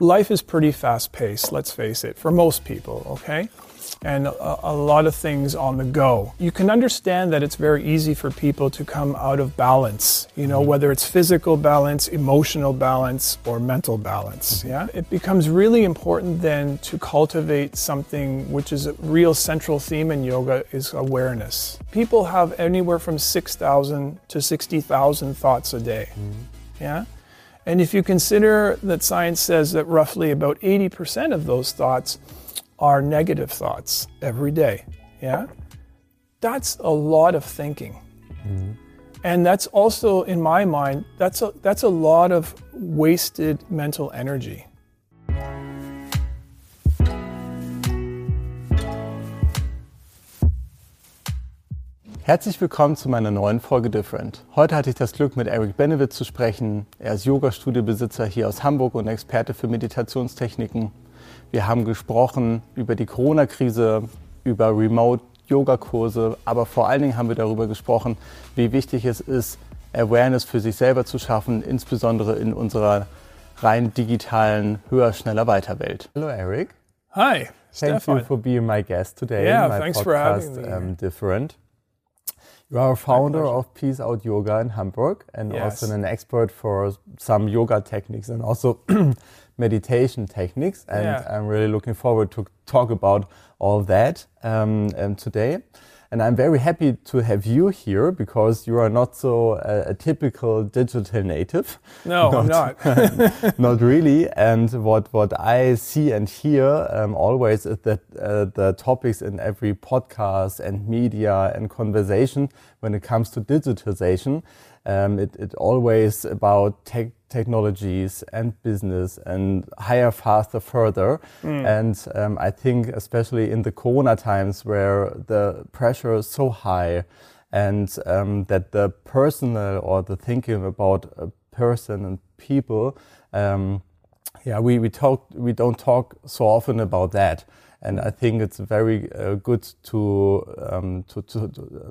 life is pretty fast paced, let's face it, for most people, okay? And a, a, lot of things on the go. You can understand that it's very easy for people to come out of balance, you know, mm-hmm. whether it's physical balance, emotional balance, or mental balance. Mm-hmm. Yeah? It becomes really important then to cultivate something which is a real central theme in yoga is awareness. People have anywhere from 6,000 to 60,000 thoughts a day. Mm-hmm. Yeah? And if you consider that science says that roughly about 80% of those thoughts are negative thoughts every day, yeah? That's a lot of thinking. Mm-hmm. And that's also, in my mind, that's a, that's a lot of wasted mental energy. Herzlich willkommen zu meiner neuen Folge Different. Heute hatte ich das Glück, mit Eric Benevit zu sprechen. Er ist Yoga-Studiobesitzer hier aus Hamburg und Experte für Meditationstechniken. Wir haben gesprochen über die Corona-Krise, über Remote-Yoga-Kurse, aber vor allen Dingen haben wir darüber gesprochen, wie wichtig es ist, Awareness für sich selber zu schaffen, insbesondere in unserer rein digitalen, höher, schneller, weiter Welt. Hello, Eric. Hi. Thank Stefan. you for being my guest today. Yeah, my thanks podcast, for having me. Um, different. You are a founder of Peace Out Yoga in Hamburg and yes. also an expert for some yoga techniques and also meditation techniques. And yeah. I'm really looking forward to talk about all that um, um, today. And I'm very happy to have you here because you are not so uh, a typical digital native. No, not, I'm not. not really. And what, what I see and hear um, always is that uh, the topics in every podcast and media and conversation when it comes to digitalization, um, it, it always about tech technologies and business and higher, faster, further. Mm. And um, I think, especially in the Corona times where the pressure is so high, and um, that the personal or the thinking about a person and people, um, yeah, we, we talk, we don't talk so often about that. And I think it's very uh, good to, um, to, to,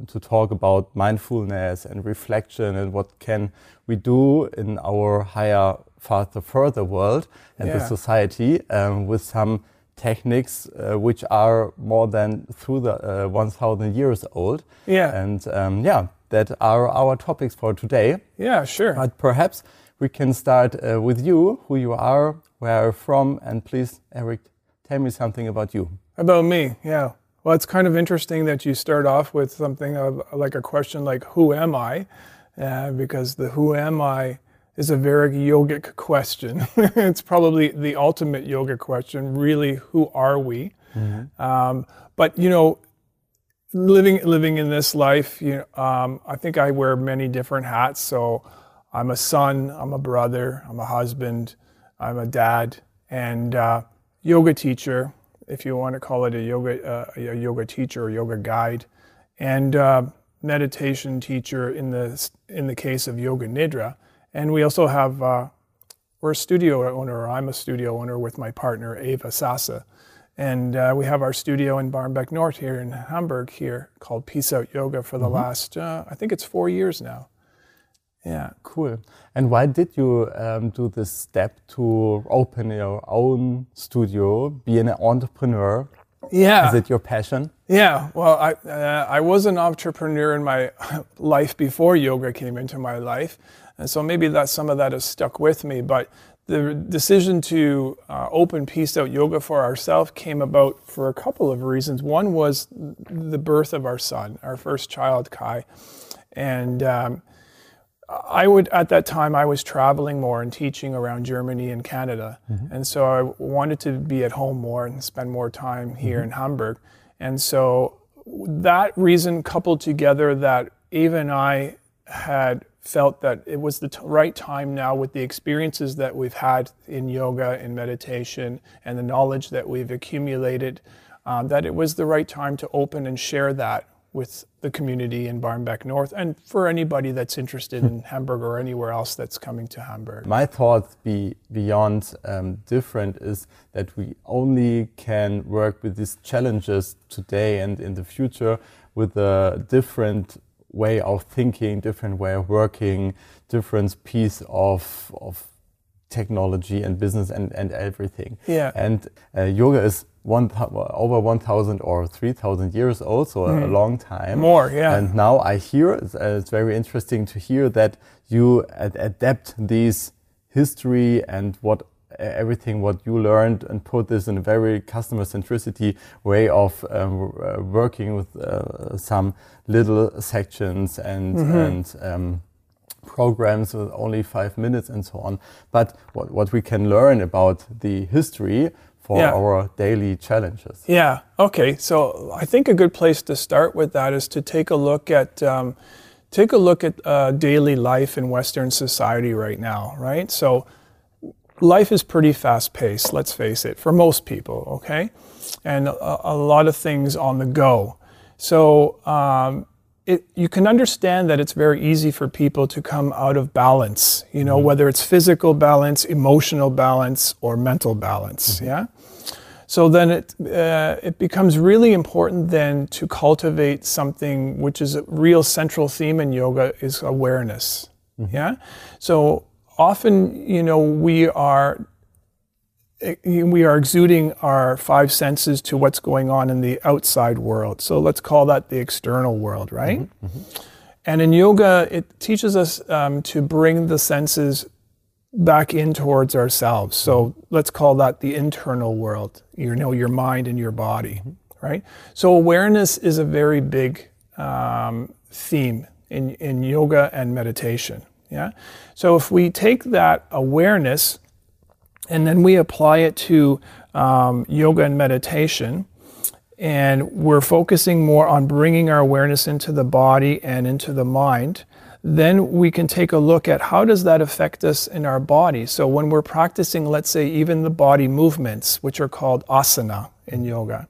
to talk about mindfulness and reflection and what can we do in our higher, faster, further world and Yeah. the society um, with some techniques uh, which are more than through the uh, 1,000 years old. Yeah. And um, yeah, that are our topics for today. Yeah, sure. But perhaps we can start uh, with you, who you are, where you're from, and please, Eric, tell me something about you. About me, yeah. Well, it's kind of interesting that you start off with something of, like a question like, Who am I? Uh, because the who am I is a very yogic question. it's probably the ultimate yoga question, really, who are we? Um, but, you know, living living in this life, you know, um, I think I wear many different hats. So I'm a son, I'm a brother, I'm a husband, I'm a dad, and uh, yoga teacher, if you want to call it a yoga uh, a yoga teacher or yoga guide, and uh, meditation teacher in the in the case of yoga nidra. And we also have uh, we're a studio owner. Or I'm a studio owner with my partner Ava Sasa, and uh, we have our studio in Barmbek North here in Hamburg here called Peace Out Yoga for the last uh, I think it's four years now. Yeah. Cool. And why did you um, do this step to open your own studio, be an entrepreneur? Yeah. Is it your passion? Yeah, well, I, uh, I was an entrepreneur in my life before yoga came into my life. And so maybe that some of that has stuck with me. But the decision to uh, open Peace Out Yoga for ourselves came about for a couple of reasons. One was the birth of our son, our first child, Kai. And um, I would, at that time, I was traveling more and teaching around Germany and Canada. And so I wanted to be at home more and spend more time here in Hamburg. And so that reason coupled together that Ava and I had felt that it was the t- right time now with the experiences that we've had in yoga and meditation and the knowledge that we've accumulated, um, that it was the right time to open and share that with the community in Barmbek North and for anybody that's interested in Hamburg or anywhere else that's coming to Hamburg. My thought be beyond um, different is that we only can work with these challenges today and in the future with a different way of thinking, different way of working, different piece of, of technology and business and, and everything. Yeah. And uh, yoga is one over 1,000 or 3,000 years old, so mm. a long time. More, yeah. And now I hear, it's, uh, it's very interesting to hear that you ad adapt these history and what everything what you learned and put this in a very customer centricity way of um, uh, working with uh, some little sections and, mm -hmm. and um, programs with only five minutes and so on. But what, what we can learn about the history for yeah. our daily challenges. Yeah, okay. So I think a good place to start with that is to take a look at. Um, take a look at uh, daily life in Western society right now, right? So, life is pretty fast paced, let's face it, for most people, okay? And a, a lot of things on the go. So, um, it, you can understand that it's very easy for people to come out of balance, you know, mm-hmm. whether it's physical balance, emotional balance, or mental balance. Mm-hmm. Yeah. So then it, uh, it becomes really important then to cultivate something which is a real central theme in yoga is awareness. Mm-hmm. Yeah. So often, you know, we are we are exuding our five senses to what's going on in the outside world. So let's call that the external world, right? Mm-hmm, mm-hmm. And in yoga, it teaches us um, to bring the senses back in towards ourselves. So let's call that the internal world, you know, your mind and your body, right? So awareness is a very big um, theme in, in yoga and meditation. Yeah. So if we take that awareness and then we apply it to um, yoga and meditation. And we're focusing more on bringing our awareness into the body and into the mind. Then we can take a look at how does that affect us in our body. So when we're practicing, let's say, even the body movements, which are called asana in yoga,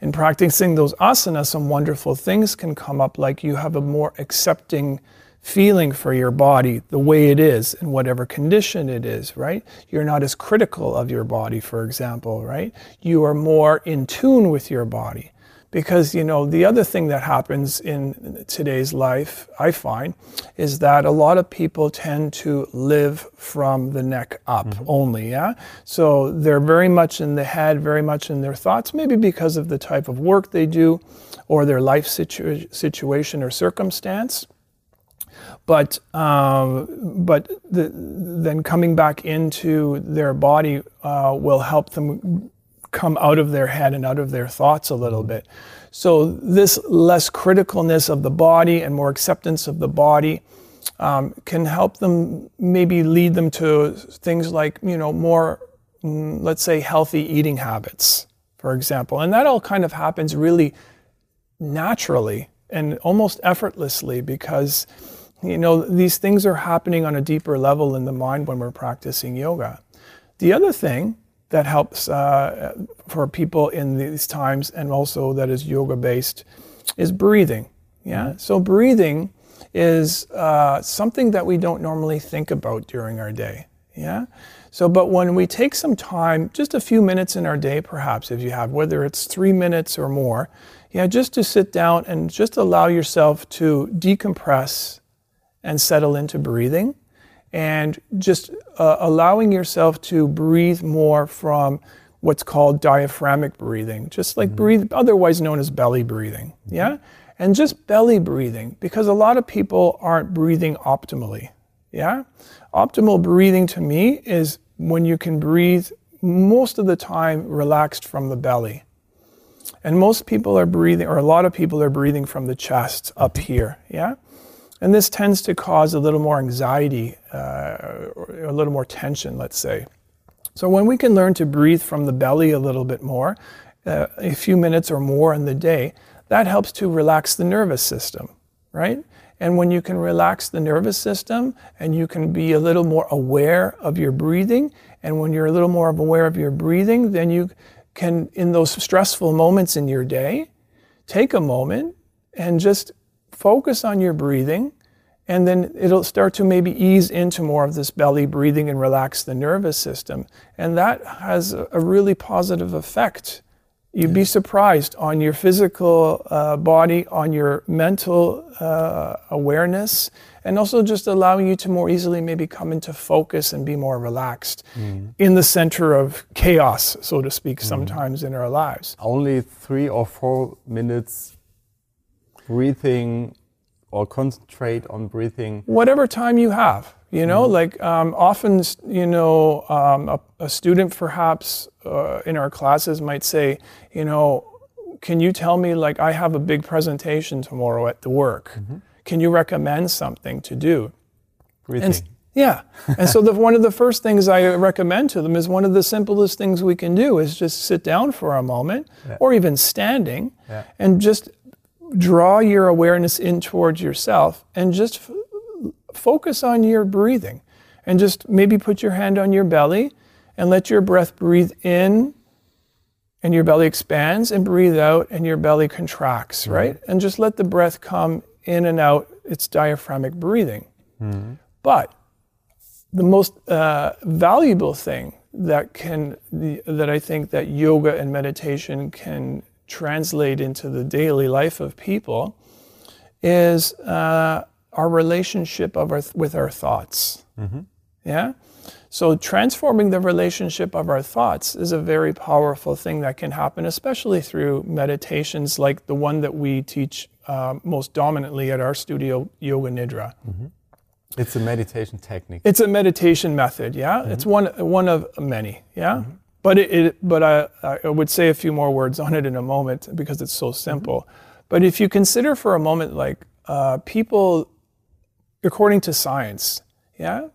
in practicing those asanas, some wonderful things can come up, like you have a more accepting feeling for your body the way it is in whatever condition it is, right? You're not as critical of your body, for example, right? You are more in tune with your body. Because, you know, the other thing that happens in today's life, I find, is that a lot of people tend to live from the neck up mm-hmm. only, yeah? So they're very much in the head, very much in their thoughts, maybe because of the type of work they do or their life situ- situation or circumstance but um, but the, then coming back into their body uh, will help them come out of their head and out of their thoughts a little bit. So this less criticalness of the body and more acceptance of the body um, can help them maybe lead them to things like you know more mm, let's say healthy eating habits for example and that all kind of happens really naturally and almost effortlessly because you know, these things are happening on a deeper level in the mind when we're practicing yoga. The other thing that helps uh, for people in these times and also that is yoga based is breathing. Yeah. Mm-hmm. So breathing is uh, something that we don't normally think about during our day. Yeah. So, but when we take some time, just a few minutes in our day, perhaps if you have, whether it's three minutes or more, yeah, just to sit down and just allow yourself to decompress and settle into breathing and just uh, allowing yourself to breathe more from what's called diaphragmic breathing, just like mm-hmm. breathe, otherwise known as belly breathing. Mm-hmm. Yeah? And just belly breathing, because a lot of people aren't breathing optimally. Yeah? Optimal breathing to me is when you can breathe most of the time relaxed from the belly. And most people are breathing, or a lot of people are breathing from the chest up here. Yeah? And this tends to cause a little more anxiety, uh, or a little more tension, let's say. So when we can learn to breathe from the belly a little bit more, uh, a few minutes or more in the day, that helps to relax the nervous system, right? And when you can relax the nervous system and you can be a little more aware of your breathing, and when you're a little more aware of your breathing, then you can, in those stressful moments in your day, take a moment and just focus on your breathing, and then it'll start to maybe ease into more of this belly breathing and relax the nervous system. And that has a really positive effect You'd be surprised on your physical uh, body, on your mental uh, awareness, and also just allowing you to more easily maybe come into focus and be more relaxed in the center of chaos, so to speak, sometimes in our lives. Only three or four minutes breathing or concentrate on breathing. whatever time you have you know like um, often you know um, a, a student perhaps uh, in our classes might say you know can you tell me like i have a big presentation tomorrow at the work can you recommend something to do Breathing. and yeah and so the, one of the first things i recommend to them is one of the simplest things we can do is just sit down for a moment or even standing Yeah. and just draw your awareness in towards yourself and just f- focus on your breathing. And just maybe put your hand on your belly and let your breath breathe in and your belly expands and breathe out and your belly contracts right? And just let the breath come in and out. It's diaphragmatic breathing. But the most uh, valuable thing that can the, that I think that yoga and meditation can translate into the daily life of people is uh, our relationship of our, with our thoughts. Yeah. So transforming the relationship of our thoughts is a very powerful thing that can happen, especially through meditations like the one that we teach uh, most dominantly at our studio, Yoga Nidra. It's a meditation technique. It's a meditation method, yeah. It's one one of many, yeah. But it, it but I I would say a few more words on it in a moment because it's so mm-hmm. simple. But if you consider for a moment, like uh, people, according to science, yeah,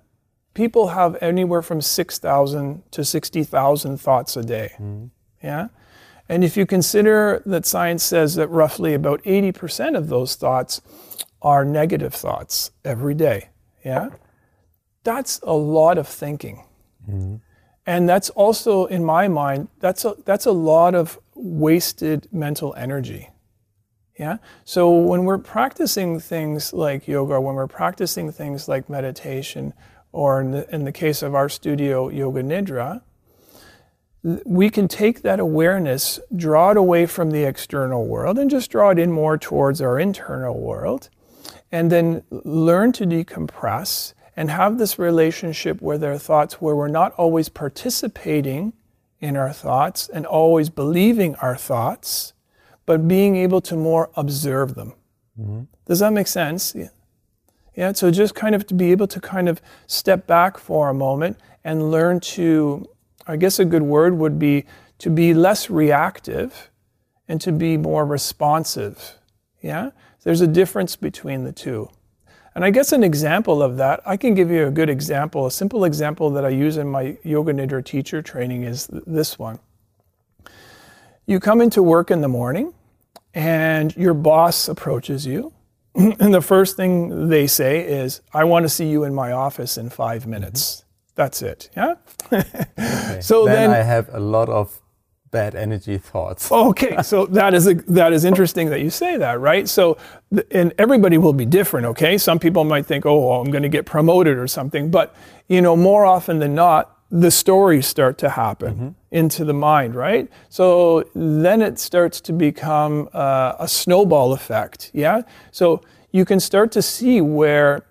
people have anywhere from six thousand to sixty thousand thoughts a day, mm-hmm. yeah. And if you consider that science says that roughly about eighty percent of those thoughts are negative thoughts every day, yeah that's a lot of thinking. Mm-hmm. And that's also, in my mind, that's a, that's a lot of wasted mental energy. Yeah. So when we're practicing things like yoga, when we're practicing things like meditation, or in the, in the case of our studio, Yoga Nidra, we can take that awareness, draw it away from the external world, and just draw it in more towards our internal world and then learn to decompress and have this relationship with our thoughts where we're not always participating in our thoughts and always believing our thoughts, but being able to more observe them. Mm-hmm. Does that make sense? Yeah. Yeah, so just kind of to be able to kind of step back for a moment and learn to, I guess a good word would be to be less reactive and to be more responsive. Yeah? There's a difference between the two. And I guess an example of that, I can give you a good example. A simple example that I use in my Yoga Nidra teacher training is th- this one. You come into work in the morning and your boss approaches you. And the first thing they say is, I want to see you in my office in five minutes. Mm-hmm. That's it. Yeah? Okay. So then, then- I have a lot of bad energy thoughts. Okay, so that is a, that is interesting that you say that, right? So, and everybody will be different. Okay, some people might think, oh, well, I'm going to get promoted or something, but you know, more often than not, the stories start to happen into the mind, right? So then it starts to become uh, a snowball effect. Yeah, so you can start to see where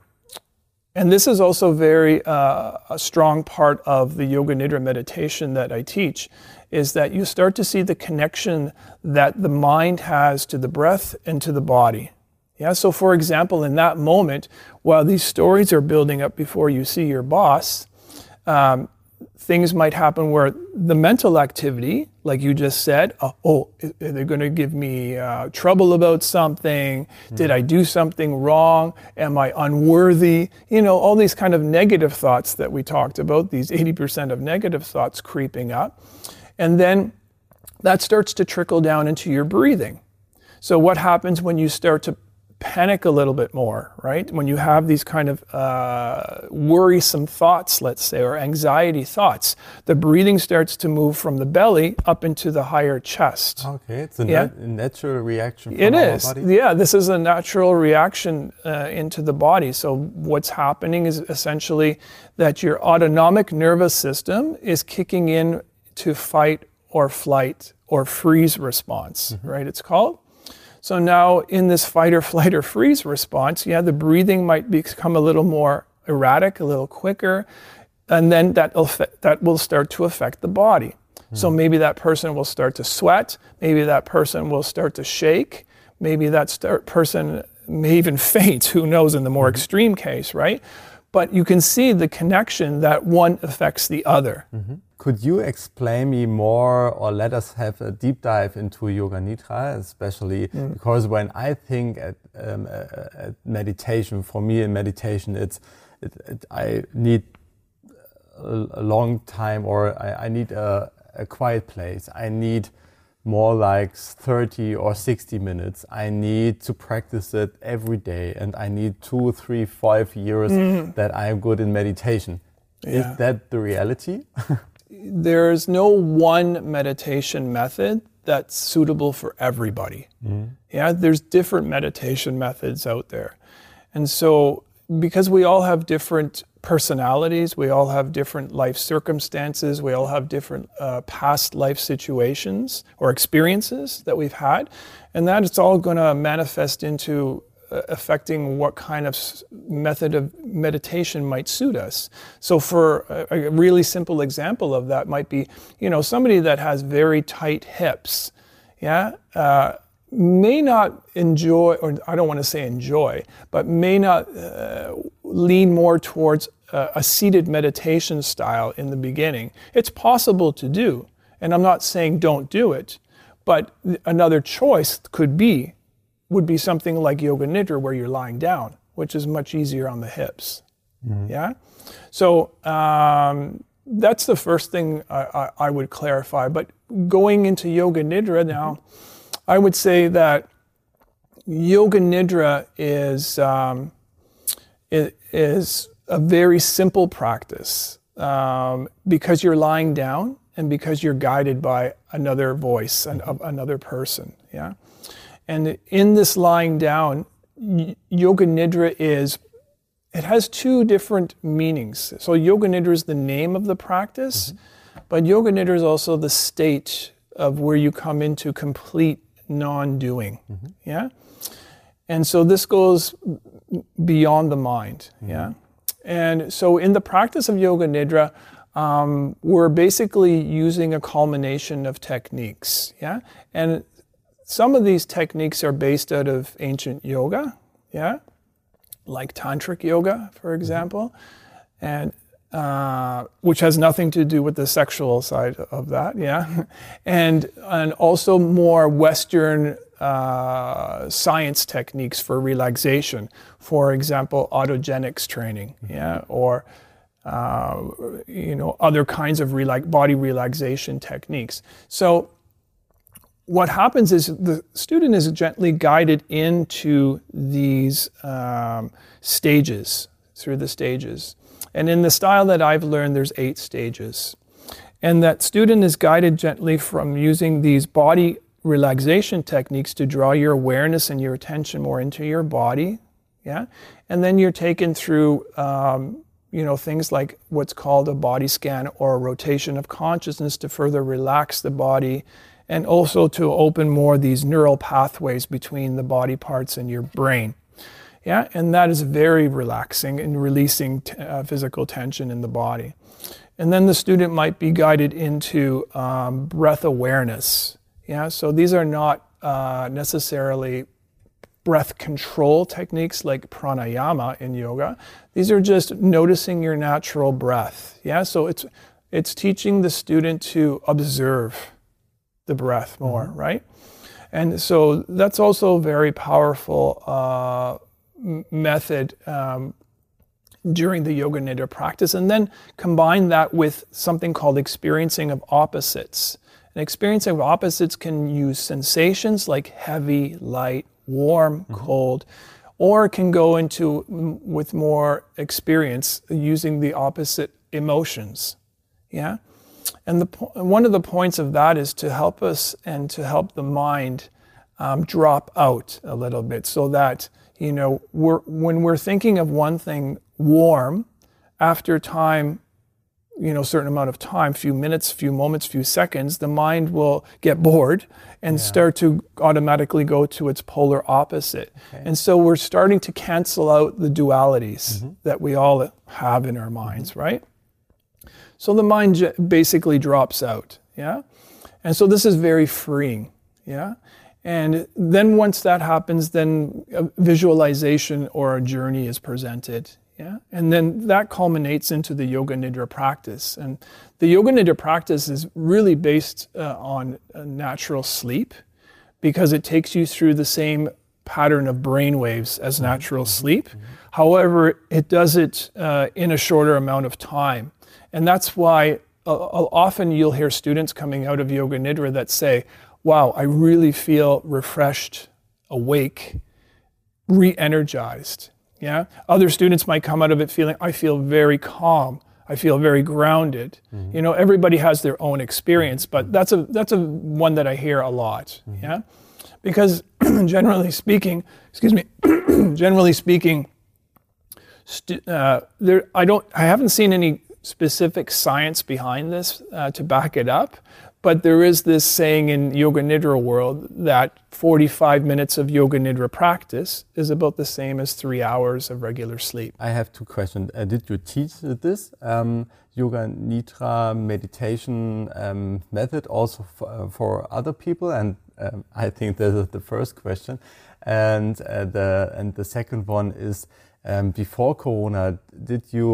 and this is also very uh, a strong part of the yoga nidra meditation that I teach is that you start to see the connection that the mind has to the breath and to the body. Yeah, so for example, in that moment, while these stories are building up before you see your boss, um, things might happen where the mental activity, like you just said, uh, oh, they're going to give me uh, trouble about something? Did I do something wrong? Am I unworthy? You know, all these kind of negative thoughts that we talked about, these 80% of negative thoughts creeping up. And then that starts to trickle down into your breathing. So, what happens when you start to panic a little bit more, right? When you have these kind of uh, worrisome thoughts, let's say, or anxiety thoughts, the breathing starts to move from the belly up into the higher chest. Okay, it's a, Yeah. nat- natural reaction from It is. Yeah, this is a natural reaction uh, into the body. So, what's happening is essentially that your autonomic nervous system is kicking in to fight or flight or freeze response, mm-hmm. right? It's called. So now in this fight or flight or freeze response, yeah, the breathing might become a little more erratic, a little quicker, and then that that will start to affect the body. Mm-hmm. So maybe that person will start to sweat, maybe that person will start to shake, maybe that start, person may even faint, who knows in the more mm-hmm. extreme case, right? But you can see the connection that one affects the other. Mm-hmm. Could you explain me more or let us have a deep dive into Yoga Nidra, especially mm. because when I think at, um, at, meditation, for me in meditation, it's it, it, I need a, a, long time or I, I need a, a quiet place. I need more like 30 or 60 minutes. I need to practice it every day and I need two, three, five years mm. that I am good in meditation. Yeah. Is that the reality? there's no one meditation method that's suitable for everybody. Mm. Yeah, there's different meditation methods out there. And so because we all have different personalities, we all have different life circumstances, we all have different uh, past life situations or experiences that we've had, and that it's all going to manifest into uh, affecting what kind of method of meditation might suit us. So, for a, a, really simple example of that, might be you know somebody that has very tight hips, yeah. Uh, may not enjoy, or I don't want to say enjoy, but may not uh, lean more towards a, a seated meditation style in the beginning. It's possible to do, and I'm not saying don't do it, but another choice could be would be something like yoga nidra where you're lying down, which is much easier on the hips. Mm-hmm. Yeah. So um, that's the first thing I, I, I, would clarify. But going into yoga nidra now, mm-hmm. I would say that yoga nidra is um, is a very simple practice um, because you're lying down and because you're guided by another voice and mm-hmm. another person. Yeah. And in this lying down, Yoga Nidra is, it has two different meanings. So, Yoga Nidra is the name of the practice, mm-hmm. but Yoga Nidra is also the state of where you come into complete non doing. Mm-hmm. Yeah? And so, this goes beyond the mind. Mm-hmm. Yeah? And so, in the practice of Yoga Nidra, um, we're basically using a culmination of techniques. Yeah? And some of these techniques are based out of ancient yoga, yeah, like tantric yoga, for mm-hmm. example, and uh, which has nothing to do with the sexual side of that, yeah, and and also more Western uh, science techniques for relaxation, for example, autogenics training, mm-hmm. yeah, or uh, you know other kinds of rela- body relaxation techniques. So what happens is the student is gently guided into these um, stages, through the stages. And in the style that I've learned, there's eight stages. And that student is guided gently from using these body relaxation techniques to draw your awareness and your attention more into your body. Yeah. And then you're taken through, um, you know, things like what's called a body scan or a rotation of consciousness to further relax the body and also to open more these neural pathways between the body parts and your brain. Yeah, and that is very relaxing and releasing t- uh, physical tension in the body. And then the student might be guided into um, breath awareness. Yeah, so these are not uh, necessarily breath control techniques like pranayama in yoga. These are just noticing your natural breath. Yeah, so it's it's teaching the student to observe the breath more, mm-hmm. right? And so that's also a very powerful uh, method um, during the Yoga Nidra practice. And then combine that with something called experiencing of opposites. And experiencing of opposites can use sensations like heavy, light, warm, mm-hmm. cold, or can go into with more experience using the opposite emotions. Yeah? And the, one of the points of that is to help us and to help the mind um, drop out a little bit so that, you know, we're, when we're thinking of one thing warm, after time, you know certain amount of time few minutes few moments few seconds the mind will get bored and yeah. start to automatically go to its polar opposite okay. and so we're starting to cancel out the dualities mm-hmm. that we all have in our minds mm-hmm. right so the mind j- basically drops out yeah and so this is very freeing yeah and then once that happens then a visualization or a journey is presented yeah? And then that culminates into the Yoga Nidra practice. And the Yoga Nidra practice is really based uh, on natural sleep because it takes you through the same pattern of brain waves as mm-hmm. natural mm-hmm. sleep. Mm-hmm. However, it does it uh, in a shorter amount of time. And that's why uh, uh often you'll hear students coming out of Yoga Nidra that say, Wow, I really feel refreshed, awake, re energized. Yeah. Other students might come out of it feeling, I feel very calm. I feel very grounded. Mm-hmm. You know, everybody has their own experience, but that's a that's a one that I hear a lot. Mm-hmm. Yeah. Because generally speaking, excuse me, generally speaking, stu- uh, there I don't I haven't seen any specific science behind this uh, to back it up, but there is this saying in Yoga Nidra world that 45 minutes of Yoga Nidra practice is about the same as three hours of regular sleep. I have two questions. Uh, did you teach this um, Yoga Nidra meditation um, method also for, uh, for, other people? And um, I think this is the first question. And uh, the and the second one is. Um, before Corona, did you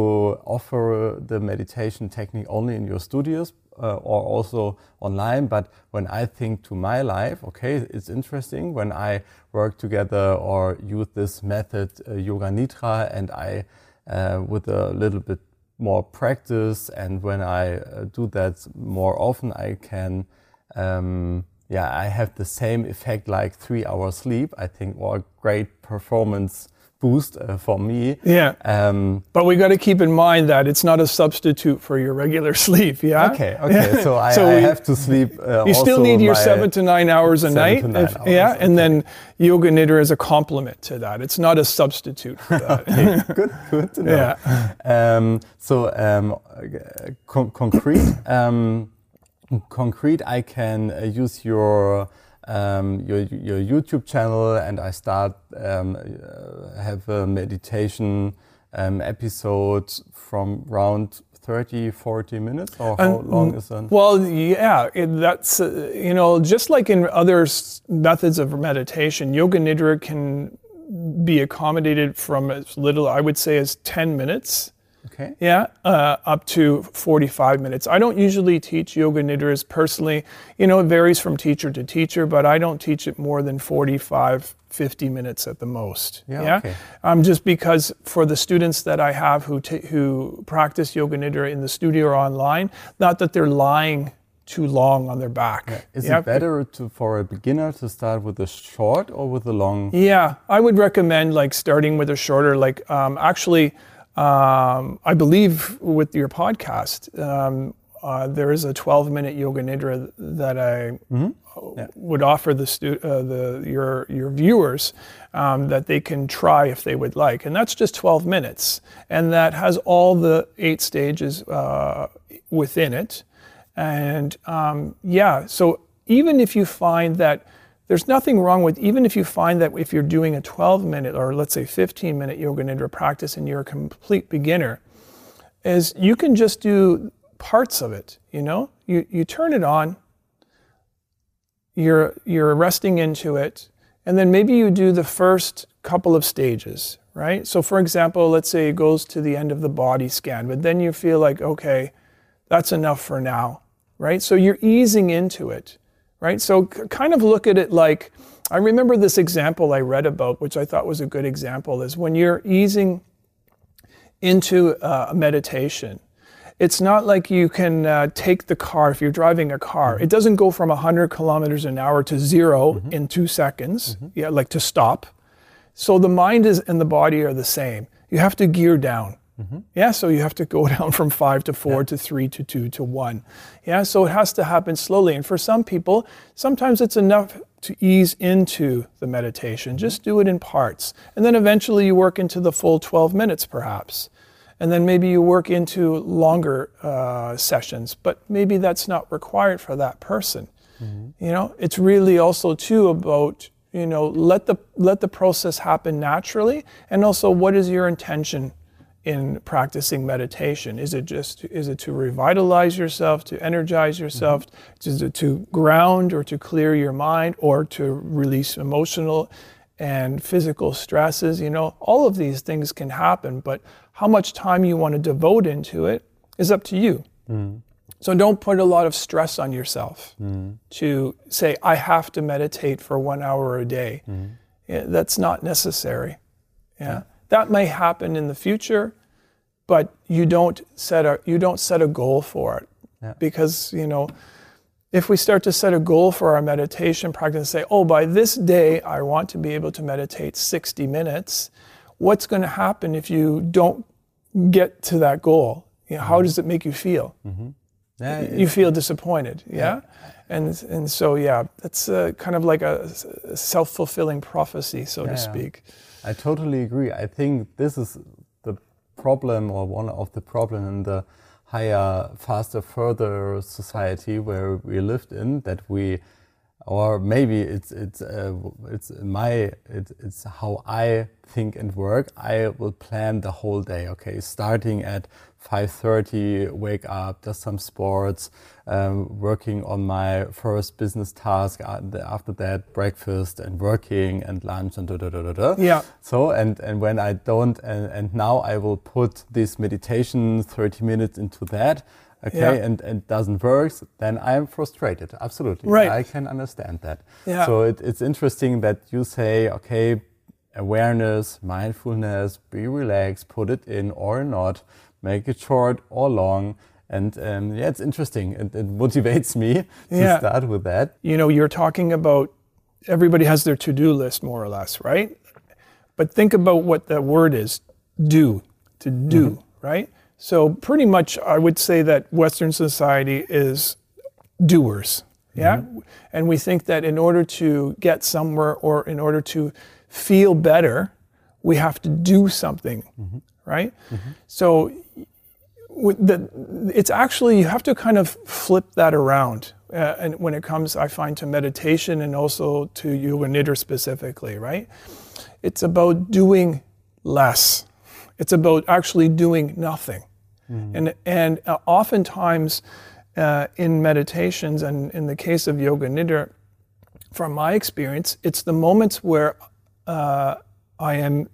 offer the meditation technique only in your studios uh, or also online. But when I think to my life, okay, it's interesting when I work together or use this method, uh, Yoga Nidra, and I, uh, with a little bit more practice, and when I uh, do that more often, I can. Um, yeah, I have the same effect like three hours sleep. I think, or great performance boost uh, for me. Yeah. Um, but we got to keep in mind that it's not a substitute for your regular sleep. Yeah. Okay. Okay. So I, so I have to sleep. Uh, you still need your seven to nine hours a night. If, hours, yeah. Okay. And then yoga nidra is a complement to that. It's not a substitute for that. okay. Good. Good to know. Yeah. Um, so um, con concrete. Um, concrete. I can uh, use your um, your, your YouTube channel and I start um, uh, have a meditation um, episode from around 30, 40 minutes or how um, long is that? Well, yeah, it, that's, uh, you know, just like in other methods of meditation, Yoga Nidra can be accommodated from as little, I would say, as 10 minutes Okay. Yeah, uh, up to 45 minutes. I don't usually teach yoga nidras personally. You know, it varies from teacher to teacher, but I don't teach it more than 45, 50 minutes at the most. Yeah. yeah? Okay. Um, just because for the students that I have who, t- who practice yoga nidra in the studio or online, not that they're lying too long on their back. Yeah. Is it better to, for a beginner to start with a short or with a long? Yeah, I would recommend like starting with a shorter. Like um, actually, um, I believe with your podcast, um, uh, there is a 12 minute yoga nidra that I mm-hmm. yeah. would offer the, stu- uh, the your your viewers um, that they can try if they would like, and that's just 12 minutes, and that has all the eight stages uh, within it, and um, yeah, so even if you find that there's nothing wrong with, even if you find that if you're doing a 12 minute or let's say 15 minute yoga nidra practice and you're a complete beginner, is you can just do parts of it, you know? You, you turn it on, you're, you're resting into it, and then maybe you do the first couple of stages, right? So, for example, let's say it goes to the end of the body scan, but then you feel like, okay, that's enough for now, right? So you're easing into it right? So kind of look at it like I remember this example I read about, which I thought was a good example, is when you're easing into uh, a meditation. It's not like you can uh, take the car if you're driving a car. Mm-hmm. It doesn't go from 100 kilometers an hour to 0 mm-hmm. in two seconds. Mm-hmm. Yeah, like to stop. So the mind is and the body are the same. You have to gear down. Mm-hmm. Yeah, so you have to go down from five to four yeah. to three to two to one. Yeah, so it has to happen slowly. And for some people, sometimes it's enough to ease into the meditation. Mm-hmm. Just do it in parts. And then eventually you work into the full 12 minutes, perhaps. and then maybe you work into longer uh, sessions, but maybe that's not required for that person. Mm-hmm. You know, it's really also too about you know let the let the process happen naturally, and also what is your intention in practicing meditation? Is it just is it to revitalize yourself, to energize yourself, mm-hmm. is it to ground or to clear your mind, or to release emotional and physical stresses? You know, all of these things can happen, but how much time you want to devote into it is up to you. Mm. So don't put a lot of stress on yourself mm. to say, I have to meditate for one hour a day. Mm. Yeah, that's not necessary. Yeah. That may happen in the future, but you don't set a, you don't set a goal for it. Yeah. Because, you know, if we start to set a goal for our meditation practice and say, oh, by this day, I want to be able to meditate 60 minutes, what's going to happen if you don't get to that goal? You know, how mm-hmm. does it make you feel? Mm-hmm. Yeah, you feel disappointed, yeah? yeah? And, and so, yeah, that's uh, kind of like a self fulfilling prophecy, so yeah, to speak. I totally agree. I think this is the problem, or one of the problems in the higher, faster, further society where we lived in, that we or maybe it's it's uh, it's my it, it's how I think and work. I will plan the whole day. Okay, starting at 5:30, wake up, do some sports, um, working on my first business task. Uh, after that, breakfast and working and lunch and da da da da da. Yeah. So and and when I don't and and now I will put this meditation 30 minutes into that okay, yeah. and, it doesn't work, then I'm frustrated. Absolutely. Right. I can understand that. Yeah. So it, it's interesting that you say, okay, awareness, mindfulness, be relaxed, put it in or not, make it short or long. And um, yeah, it's interesting. It, it motivates me to yeah. start with that. You know, you're talking about everybody has their to do list more or less, right? But think about what that word is do, to do, mm-hmm. right? So pretty much, I would say that Western society is doers. Yeah, mm-hmm. and we think that in order to get somewhere or in order to feel better, we have to do something, mm-hmm. right? Mm-hmm. So the, it's actually you have to kind of flip that around. Uh, and when it comes, I find to meditation and also to yoga nidra specifically, right? It's about doing less. It's about actually doing nothing. Mm. And, and uh, oftentimes uh, in meditations, and in the case of Yoga Nidra, from my experience, it's the moments where uh, I am,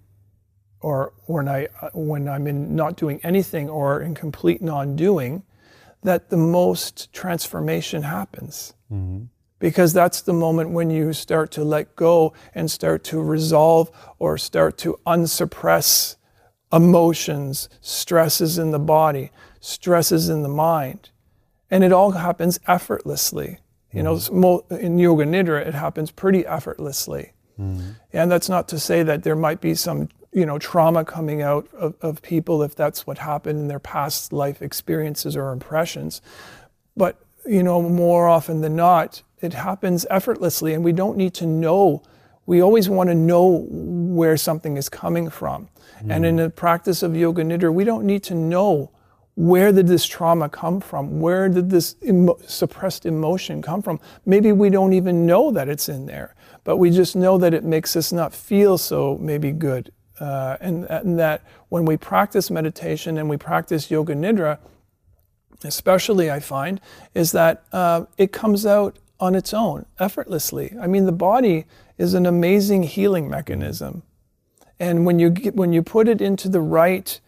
or when, I, uh, when I'm in not doing anything or in complete non doing, that the most transformation happens. Mm-hmm because that's the moment when you start to let go and start to resolve or start to unsuppress emotions, stresses in the body, stresses in the mind. And it all happens effortlessly. You know, mm-hmm. in Yoga Nidra, it happens pretty effortlessly. Mm. And that's not to say that there might be some, you know, trauma coming out of, of people if that's what happened in their past life experiences or impressions. But, you know, more often than not, it happens effortlessly and we don't need to know. We always want to know where something is coming from. Mm. And in the practice of Yoga Nidra, we don't need to know where did this trauma come from? Where did this emo- suppressed emotion come from? Maybe we don't even know that it's in there, but we just know that it makes us not feel so maybe good. Uh, and, and, that when we practice meditation and we practice Yoga Nidra, especially I find, is that uh, it comes out on its own, effortlessly. I mean, the body is an amazing healing mechanism. And when you, get, when you put it into the right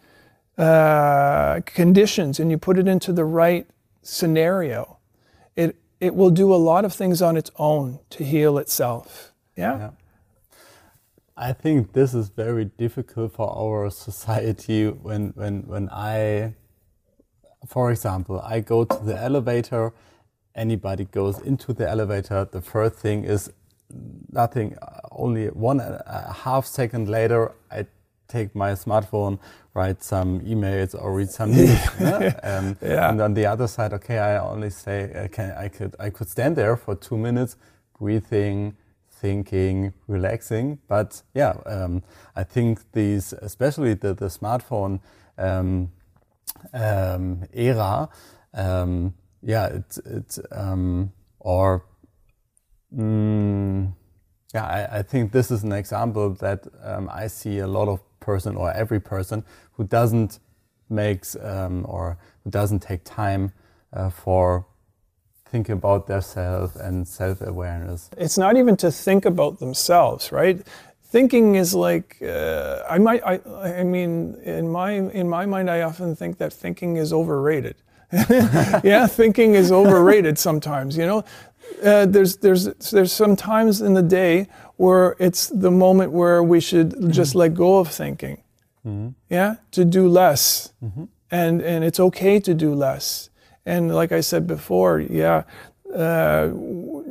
uh, conditions and you put it into the right scenario, it, it will do a lot of things on its own to heal itself. Yeah? yeah. I think this is very difficult for our society when, when, when I, for example, I go to the elevator, anybody goes into the elevator, the first thing is nothing, uh, only one and a half second later, I take my smartphone, write some emails or read some news. yeah? Um, yeah. And on the other side, okay, I only say, okay, I could, I could stand there for two minutes, breathing, thinking, relaxing. But yeah, um, I think these, especially the, the smartphone, um, um, era. Yeah, it, it um, or mm, yeah, I, I, think this is an example that um, I see a lot of person or every person who doesn't makes um, or who doesn't take time uh, for thinking about themselves and self-awareness. It's not even to think about themselves, right? Thinking is like uh, I might I, I mean in my in my mind I often think that thinking is overrated. yeah, thinking is overrated sometimes. You know, uh, there's there's there's some times in the day where it's the moment where we should just mm-hmm. let go of thinking. Mm-hmm. Yeah, to do less, mm-hmm. and and it's okay to do less. And like I said before, yeah, uh,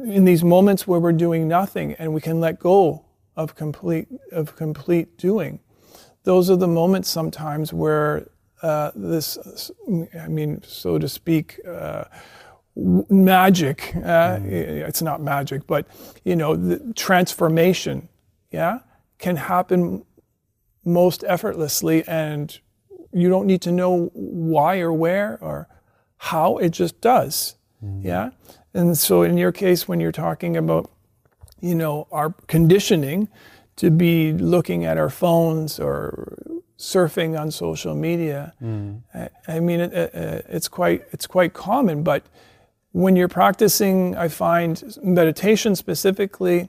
in these moments where we're doing nothing and we can let go of complete of complete doing, those are the moments sometimes where uh, this, I mean, so to speak, uh, magic. Uh, mm. It's not magic, but you know, the transformation, yeah, can happen most effortlessly, and you don't need to know why or where or how. It just does, mm. yeah. And so, in your case, when you're talking about, you know, our conditioning to be looking at our phones or surfing on social media. Mm. I, I, mean, it, it, it's quite it's quite common. But when you're practicing, I find meditation specifically,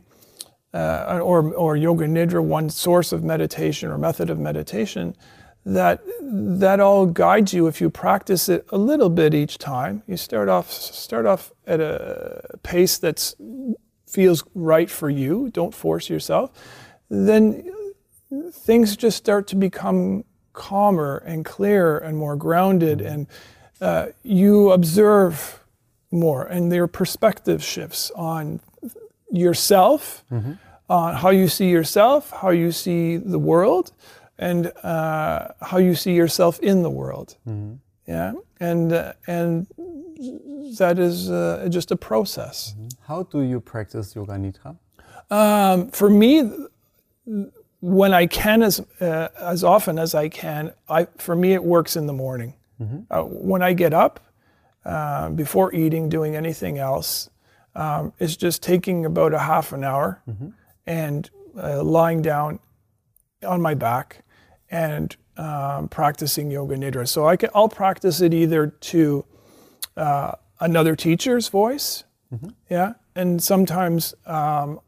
uh, or or yoga nidra, one source of meditation or method of meditation, that that all guides you if you practice it a little bit each time. You start off start off at a pace that feels right for you. Don't force yourself. Then things just start to become calmer and clearer and more grounded, mm-hmm. and uh, you observe more, and their perspective shifts on yourself, mm-hmm. on how you see yourself, how you see the world, and uh, how you see yourself in the world. Mm-hmm. Yeah, and uh, and that is uh, just a process. Mm-hmm. How do you practice yoga nidra? Um, for me, when I can, as uh, as often as I can, I for me it works in the morning. Mm-hmm. Uh, when I get up, uh, before eating, doing anything else, um, it's just taking about a half an hour mm-hmm. and uh, lying down on my back and um, practicing yoga nidra. So I can I'll practice it either to uh, another teacher's voice, mm-hmm. yeah, and sometimes um,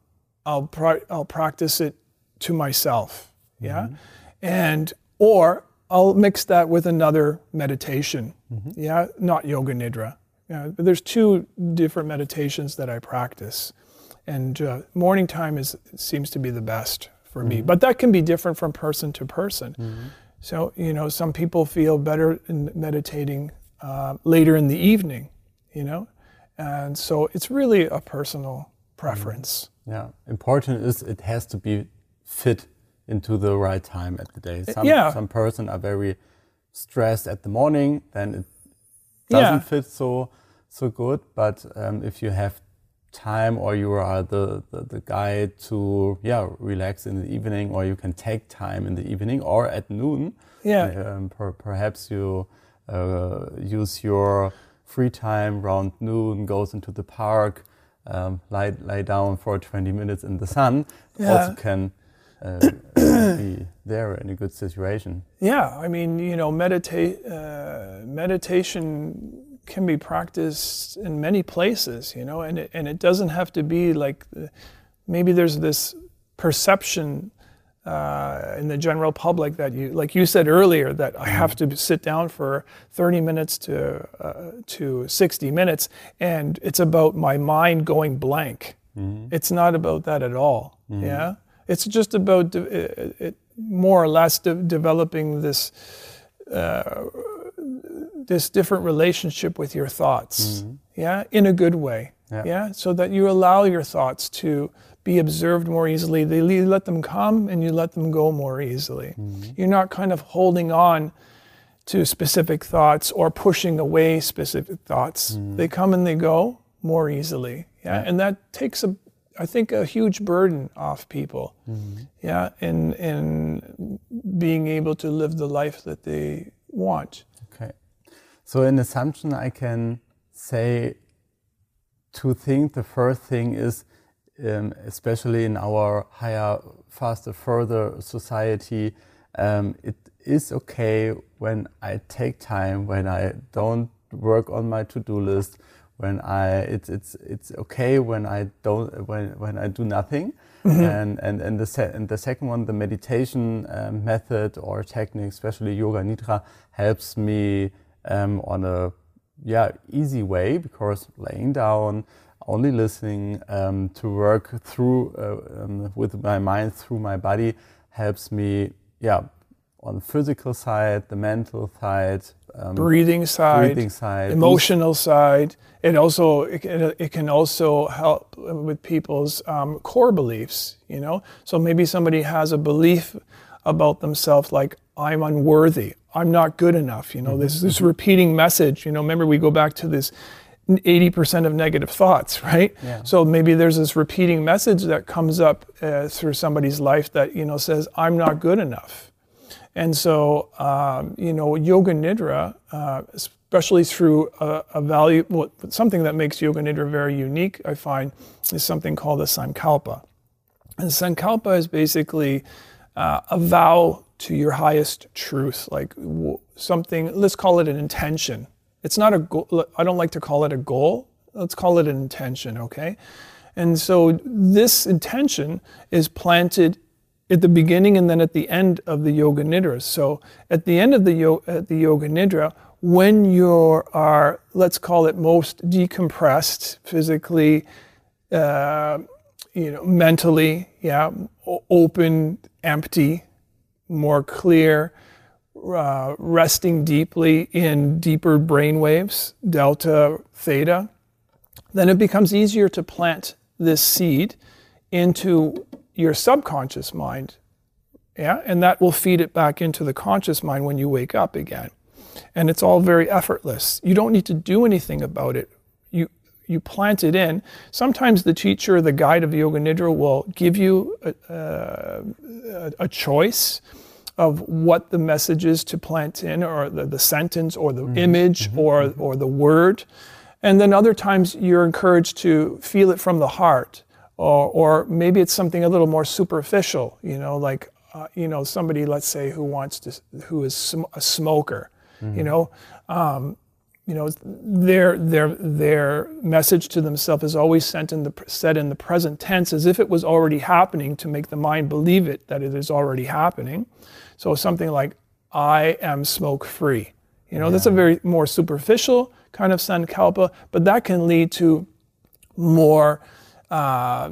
I'll I'll practice it to myself. Yeah. Mm-hmm. And, or I'll mix that with another meditation. Mm-hmm. Yeah. Not yoga nidra. Yeah, but there's two different meditations that I practice. And uh, morning time is seems to be the best for mm-hmm. me. But that can be different from person to person. Mm-hmm. So, you know, some people feel better in meditating uh, later in the evening, you know? And so it's really a personal preference. Mm-hmm. Yeah. Important is it has to be fit into the right time at the day. Uh, some, yeah. some person are very stressed at the morning, then it doesn't yeah. fit so so good. But um, if you have time or you are the, the, the, guy to yeah relax in the evening or you can take time in the evening or at noon yeah um, per, perhaps you uh, use your free time around noon goes into the park um, lie, lie down for 20 minutes in the sun yeah. also can be there in a good situation. Yeah, I mean, you know, meditate uh, meditation can be practiced in many places, you know, and it, and it doesn't have to be like maybe there's this perception uh, in the general public that you, like you said earlier, that I have to sit down for 30 minutes to uh, to 60 minutes, and it's about my mind going blank. Mm-hmm. It's not about that at all. Mm-hmm. Yeah, it's just about de- it, it, more or less de- developing this uh, this different relationship with your thoughts. Mm-hmm. Yeah, in a good way. Yeah. yeah, so that you allow your thoughts to be observed more easily. They let them come and you let them go more easily. Mm-hmm. You're not kind of holding on to specific thoughts or pushing away specific thoughts. Mm-hmm. They come and they go more easily. Yeah? yeah, and that takes a I think a huge burden off people. Mm-hmm. Yeah, in in being able to live the life that they want. Okay. So, in assumption, I can say two things. The first thing is, um, especially in our higher, faster, further society, um, it is okay when I take time, when I don't work on my to-do list, when I it's it's it's okay when I don't when when I do nothing. Mm-hmm. And and and the se- and the second one, the meditation um, method or technique, especially yoga nidra, helps me um, on a yeah easy way because laying down, only listening um, to work through uh, um, with my mind through my body helps me yeah on the physical side, the mental side, um, breathing side, breathing side, emotional side. It also it, it, can also help with people's um, core beliefs. You know, so maybe somebody has a belief about themselves like I'm unworthy, I'm not good enough. You know, mm-hmm. this this repeating message. You know, remember we go back to this 80% of negative thoughts, right? Yeah. So maybe there's this repeating message that comes up uh, through somebody's life that, you know, says, I'm not good enough. And so, um, you know, Yoga Nidra, uh, especially through a, a, value, well, something that makes Yoga Nidra very unique, I find, is something called a Sankalpa. And Sankalpa is basically uh, a vow to your highest truth, like something, let's call it an intention. It's not a goal, I don't like to call it a goal, let's call it an intention, okay? And so this intention is planted at the beginning and then at the end of the yoga nidra. So at the end of the, yo- at the yoga nidra, when you are, let's call it most decompressed physically, uh, you know, mentally, yeah, open, empty, more clear, uh, resting deeply in deeper brain waves, delta, theta, then it becomes easier to plant this seed into your subconscious mind. Yeah, and that will feed it back into the conscious mind when you wake up again. And it's all very effortless. You don't need to do anything about it. You you plant it in. Sometimes the teacher, the guide of Yoga Nidra will give you a, a, a choice of what the message is to plant in, or the, the sentence, or the mm-hmm. image, mm-hmm. or, or the word. And then other times you're encouraged to feel it from the heart or, or maybe it's something a little more superficial, you know, like, uh, you know, somebody, let's say, who wants to, who is sm- a smoker, mm-hmm. you know, um, you know, their their their message to themselves is always sent in the said in the present tense as if it was already happening to make the mind believe it that it is already happening. So something like "I am smoke free," you know, yeah. that's a very more superficial kind of sankalpa, but that can lead to more uh,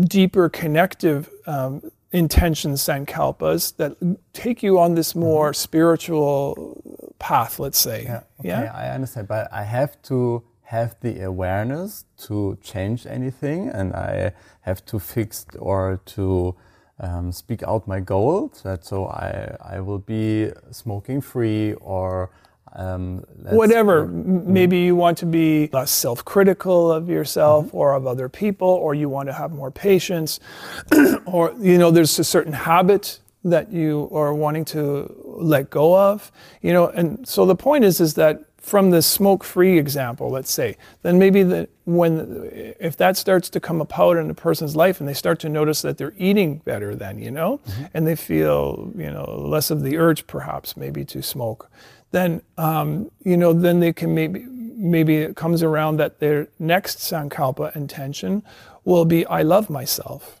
deeper connective um, intentions, sankalpas, that take you on this more mm-hmm. spiritual path, let's say. Yeah, okay, yeah? I understand. But I have to have the awareness to change anything, and I have to fix or to um, speak out my goal. That so I I will be smoking free or um, Whatever. Maybe you want to be less self critical of yourself mm-hmm. or of other people, or you want to have more patience, or, you know, there's a certain habit that you are wanting to let go of, you know, and so the point is, is that from the smoke free example, let's say, then maybe that when, if that starts to come about in a person's life and they start to notice that they're eating better then, you know, mm-hmm. and they feel, you know, less of the urge perhaps maybe to smoke then um, you know then they can maybe maybe it comes around that their next sankalpa intention will be I love myself,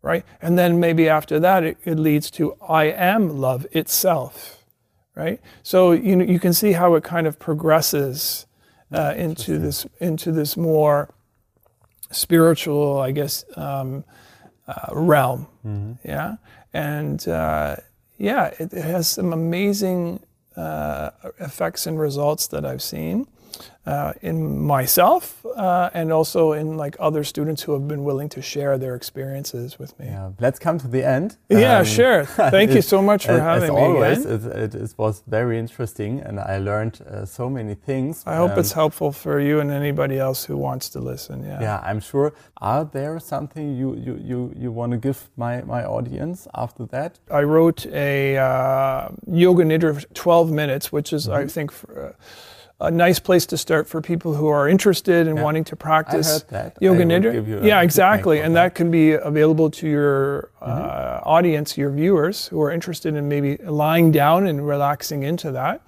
right? And then maybe after that it, it leads to I am love itself, right? So you know you can see how it kind of progresses uh, into this into this more spiritual, I guess, um, uh, realm, mm-hmm. yeah, and uh, yeah, it, it has some amazing uh, effects and results that I've seen. Uh, in myself uh, and also in like other students who have been willing to share their experiences with me. Yeah, let's come to the end. Yeah, um, sure. Thank you so much for as, having as me. Always, again. It, it, was very interesting, and I learned uh, so many things. I hope um, it's helpful for you and anybody else who wants to listen. Yeah. Yeah, I'm sure. Are there something you you you, you want to give my my audience after that? I wrote a uh, yoga nidra 12 minutes, which is mm -hmm. I think. For, uh, a nice place to start for people who are interested in yeah. wanting to practice yoga nidra. Yeah, exactly, and that. that. can be available to your uh, mm-hmm. audience, your viewers who are interested in maybe lying down and relaxing into that.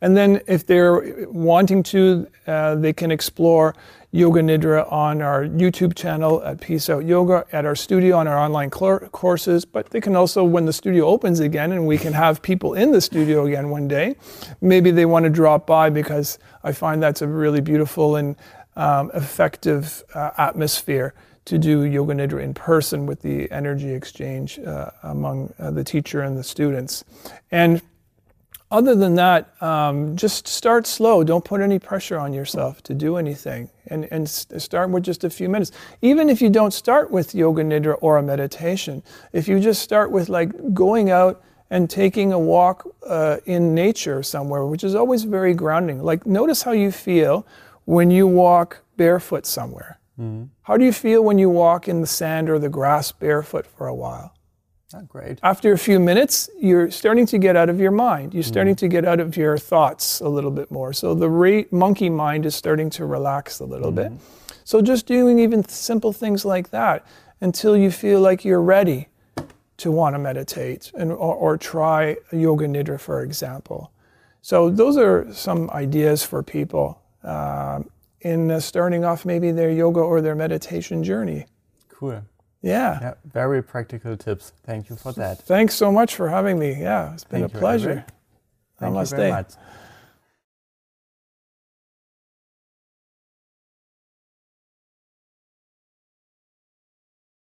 And then if they're wanting to, uh, they can explore Yoga Nidra on our YouTube channel at Peace Out Yoga, at our studio on our online cl- courses. But they can also, when the studio opens again and we can have people in the studio again one day, maybe they want to drop by because I find that's a really beautiful and um, effective uh, atmosphere to do Yoga Nidra in person with the energy exchange uh, among uh, the teacher and the students. And other than that, um, just start slow. Don't put any pressure on yourself to do anything. And, and start with just a few minutes. Even if you don't start with yoga nidra or a meditation, if you just start with like going out and taking a walk uh, in nature somewhere, which is always very grounding. Like, notice how you feel when you walk barefoot somewhere. Mm-hmm. How do you feel when you walk in the sand or the grass barefoot for a while? Not great. After a few minutes, you're starting to get out of your mind. You're starting mm. to get out of your thoughts a little bit more. So the ra- monkey mind is starting to relax a little mm-hmm. bit. So just doing even simple things like that until you feel like you're ready to want to meditate and or, or try yoga nidra, for example. So those are some ideas for people uh, in uh, starting off maybe their yoga or their meditation journey. Cool. Yeah. yeah. Very practical tips. Thank you for that. Thanks so much for having me. Yeah, it's been Thank a pleasure. Thank Namaste. you very much.